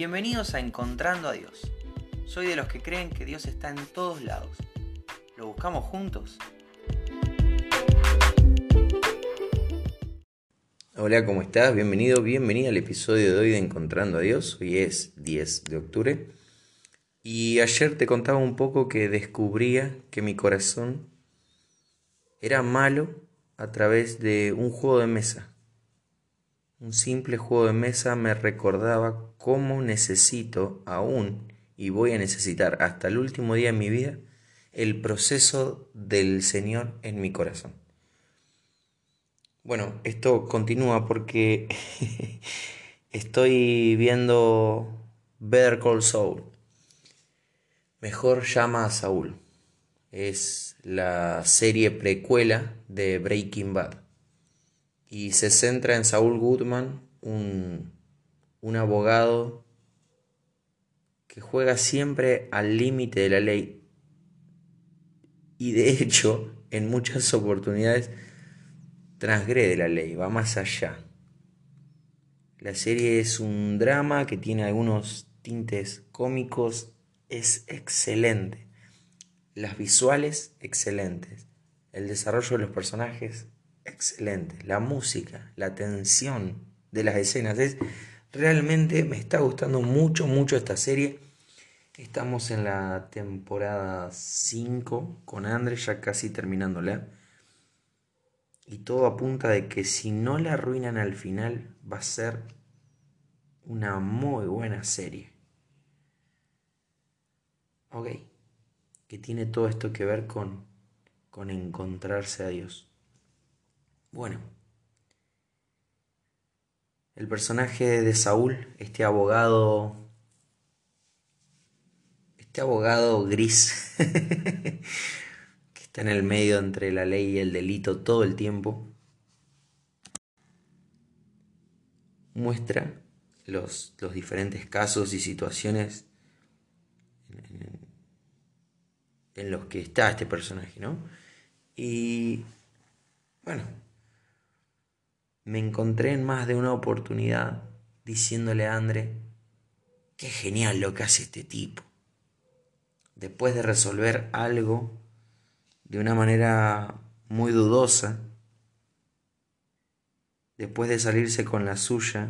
Bienvenidos a Encontrando a Dios. Soy de los que creen que Dios está en todos lados. ¿Lo buscamos juntos? Hola, ¿cómo estás? Bienvenido, bienvenida al episodio de hoy de Encontrando a Dios. Hoy es 10 de octubre. Y ayer te contaba un poco que descubría que mi corazón era malo a través de un juego de mesa. Un simple juego de mesa me recordaba cómo necesito aún y voy a necesitar hasta el último día de mi vida el proceso del Señor en mi corazón. Bueno, esto continúa porque estoy viendo Better Call Saul. Mejor llama a Saúl. Es la serie precuela de Breaking Bad y se centra en Saúl Goodman, un, un abogado que juega siempre al límite de la ley y de hecho en muchas oportunidades transgrede la ley, va más allá. La serie es un drama que tiene algunos tintes cómicos, es excelente. Las visuales, excelentes. El desarrollo de los personajes, excelente. La música, la tensión de las escenas. Es, realmente me está gustando mucho, mucho esta serie. Estamos en la temporada 5 con Andrés, ya casi terminándola. Y todo apunta de que si no la arruinan al final, va a ser una muy buena serie. Ok, que tiene todo esto que ver con, con encontrarse a Dios. Bueno, el personaje de Saúl, este abogado, este abogado gris, que está en el medio entre la ley y el delito todo el tiempo, muestra los, diferentes casos y situaciones en, en los que está este personaje, ¿no? Y bueno, me encontré en más de una oportunidad diciéndole a André, qué genial lo que hace este tipo. Después de resolver algo de una manera muy dudosa, después de salirse con la suya,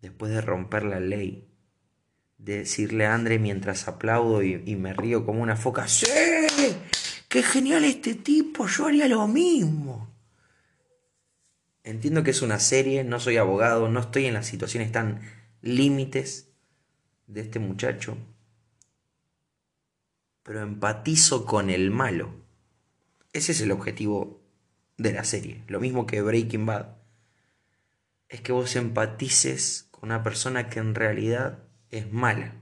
después de romper la ley, de decirle a André mientras aplaudo y, y me río como una foca, ¡Sí! ¡Qué genial este tipo! Yo haría lo mismo. Entiendo que es una serie, no soy abogado, no estoy en las situaciones tan límites de este muchacho, pero empatizo con el malo. Ese es el objetivo de la serie, lo mismo que Breaking Bad. Es que vos empatices con una persona que en realidad es mala.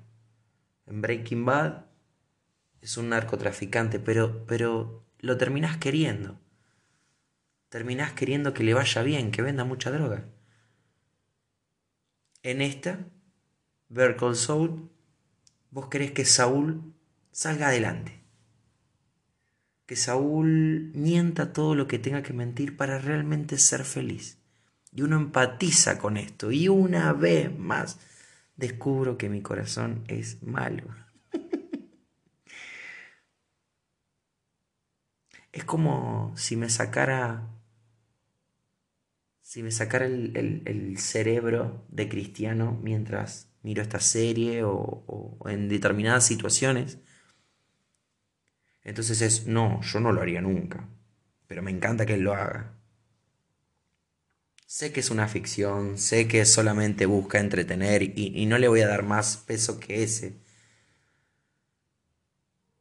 En Breaking Bad es un narcotraficante, pero, pero lo terminás queriendo terminás queriendo que le vaya bien, que venda mucha droga. En esta, Call Saul, vos querés que Saúl salga adelante. Que Saúl mienta todo lo que tenga que mentir para realmente ser feliz. Y uno empatiza con esto. Y una vez más descubro que mi corazón es malo. es como si me sacara si me sacara el, cerebro de cristiano mientras miro esta serie o, en determinadas situaciones, entonces es, no, yo no lo haría nunca, pero me encanta que él lo haga. Sé que es una ficción, sé que solamente busca entretener y, y no le voy a dar más peso que ese,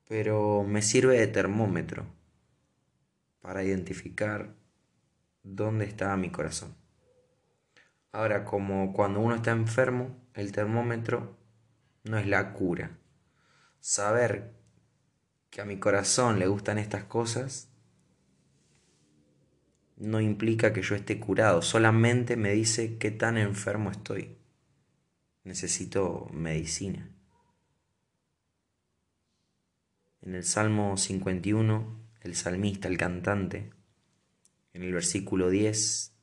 pero me sirve de termómetro para identificar dónde estaba mi corazón. Ahora, como cuando uno está enfermo, el termómetro no es la cura. Saber que a mi corazón le gustan estas cosas no implica que yo esté curado, solamente me dice qué tan enfermo estoy. Necesito medicina. En el Salmo 51, el salmista, el cantante, en el versículo 10,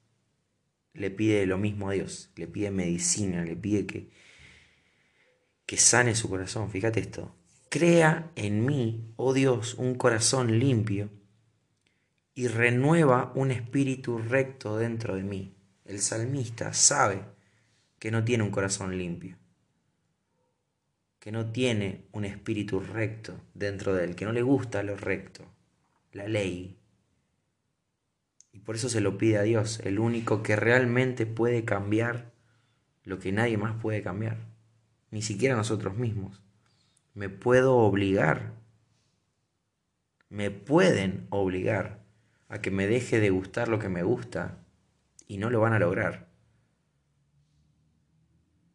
le pide lo mismo a Dios, le pide medicina, le pide que, que sane su corazón. Fíjate esto, crea en mí, oh Dios, un corazón limpio y renueva un espíritu recto dentro de mí. El salmista sabe que no tiene un corazón limpio, que no tiene un espíritu recto dentro de él, que no le gusta lo recto, la ley, y por eso se lo pide a Dios, el único que realmente puede cambiar lo que nadie más puede cambiar, ni siquiera nosotros mismos. Me puedo obligar, me pueden obligar a que me deje de gustar lo que me gusta y no lo van a lograr.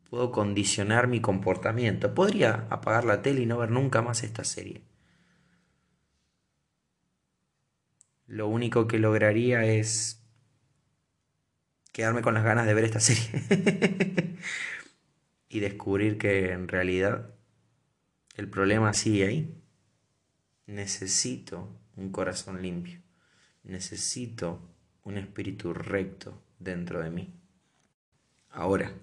Puedo condicionar mi comportamiento. Podría apagar la tele y no ver nunca más esta serie. Lo único que lograría es quedarme con las ganas de ver esta serie y descubrir que en realidad el problema sigue ahí. Necesito un corazón limpio, necesito un espíritu recto dentro de mí. Ahora,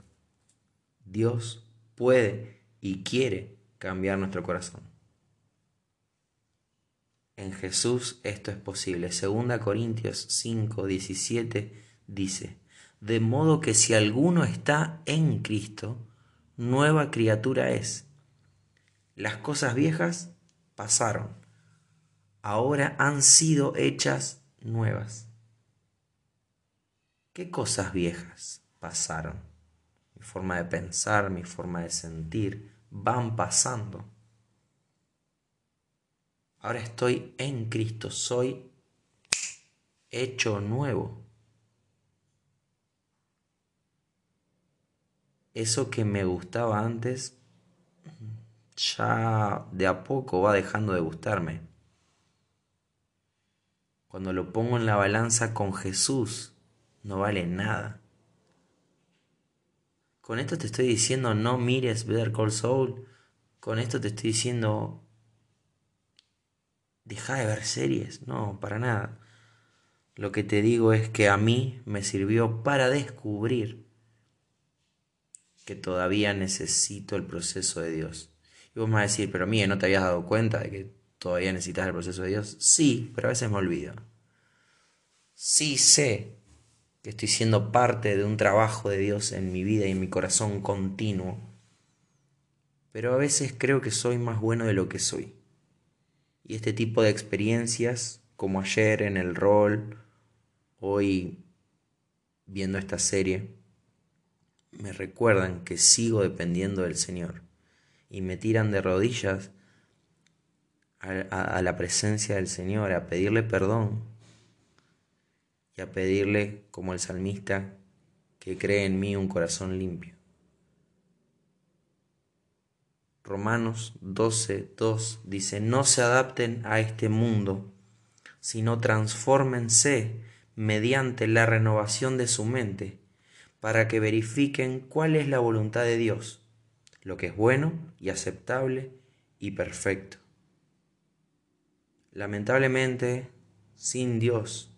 Dios puede y quiere cambiar nuestro corazón. En Jesús esto es posible. Segunda Corintios 5, 17 dice, de modo que si alguno está en Cristo, nueva criatura es. Las cosas viejas pasaron, ahora han sido hechas nuevas. ¿Qué cosas viejas pasaron? Mi forma de pensar, mi forma de sentir, van pasando. Ahora estoy en Cristo, soy hecho nuevo. Eso que me gustaba antes ya de a poco va dejando de gustarme. Cuando lo pongo en la balanza con Jesús, no vale nada. Con esto te estoy diciendo no mires Better Call Soul. Con esto te estoy diciendo deja de ver series, no, para nada. Lo que te digo es que a mí me sirvió para descubrir que todavía necesito el proceso de Dios. Y vos me vas a decir, pero mía, ¿no te habías dado cuenta de que todavía necesitas el proceso de Dios? Sí, pero a veces me olvido. Sí sé que estoy siendo parte de un trabajo de Dios en mi vida y en mi corazón continuo. Pero a veces creo que soy más bueno de lo que soy. Y este tipo de experiencias, como ayer en el rol, hoy viendo esta serie, me recuerdan que sigo dependiendo del Señor y me tiran de rodillas a, la presencia del Señor, a pedirle perdón y a pedirle, como el salmista, que cree en mí un corazón limpio. Romanos 12, 2 dice, no se adapten a este mundo, sino transfórmense mediante la renovación de su mente, para que verifiquen cuál es la voluntad de Dios, lo que es bueno y aceptable y perfecto. Lamentablemente, sin Dios,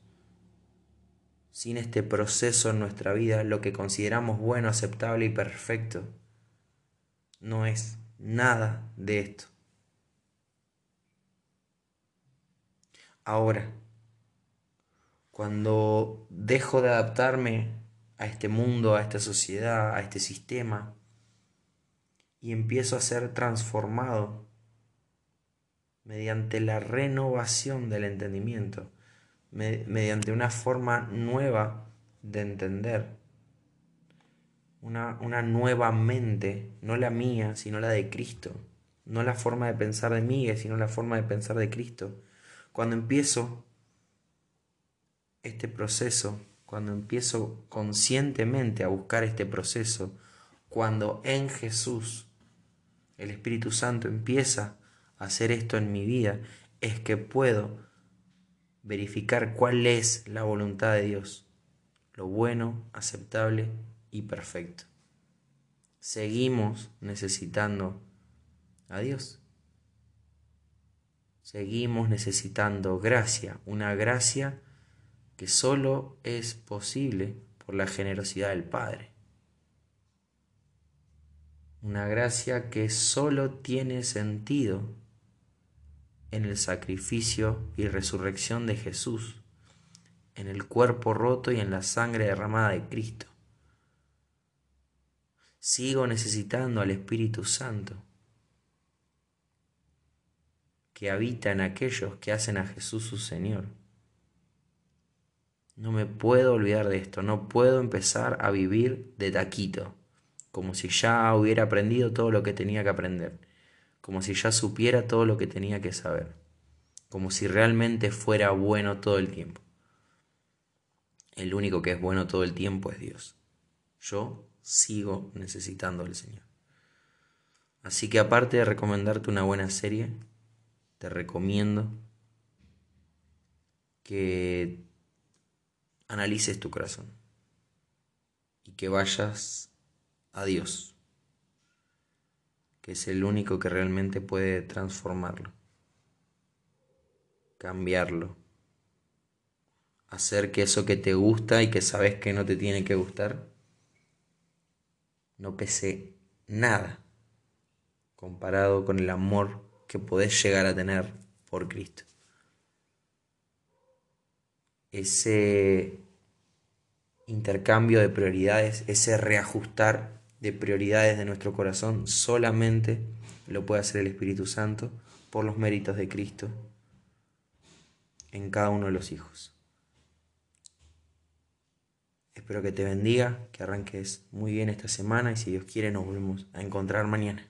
sin este proceso en nuestra vida, lo que consideramos bueno, aceptable y perfecto no es nada de esto. Ahora, cuando dejo de adaptarme a este mundo, a esta sociedad, a este sistema, y empiezo a ser transformado mediante la renovación del entendimiento, mediante una forma nueva de entender, una, nueva mente, no la mía, sino la de Cristo. No la forma de pensar de mí, sino la forma de pensar de Cristo. Cuando empiezo este proceso, cuando empiezo conscientemente a buscar este proceso, cuando en Jesús el Espíritu Santo empieza a hacer esto en mi vida, es que puedo verificar cuál es la voluntad de Dios, lo bueno, aceptable y perfecto. Seguimos necesitando a Dios. Seguimos necesitando gracia, una gracia que solo es posible por la generosidad del Padre. Una gracia que solo tiene sentido en el sacrificio y resurrección de Jesús, en el cuerpo roto y en la sangre derramada de Cristo. Sigo necesitando al Espíritu Santo que habita en aquellos que hacen a Jesús su Señor. No me puedo olvidar de esto, no puedo empezar a vivir de taquito, como si ya hubiera aprendido todo lo que tenía que aprender, como si ya supiera todo lo que tenía que saber, como si realmente fuera bueno todo el tiempo. El único que es bueno todo el tiempo es Dios. Yo sigo necesitando al Señor. Así que aparte de recomendarte una buena serie, te recomiendo que analices tu corazón y que vayas a Dios, que es el único que realmente puede transformarlo, cambiarlo, hacer que eso que te gusta y que sabes que no te tiene que gustar, no pese nada comparado con el amor que podés llegar a tener por Cristo. Ese intercambio de prioridades, ese reajustar de prioridades de nuestro corazón, solamente lo puede hacer el Espíritu Santo por los méritos de Cristo en cada uno de los hijos. Espero que te bendiga, que arranques muy bien esta semana y si Dios quiere nos volvemos a encontrar mañana.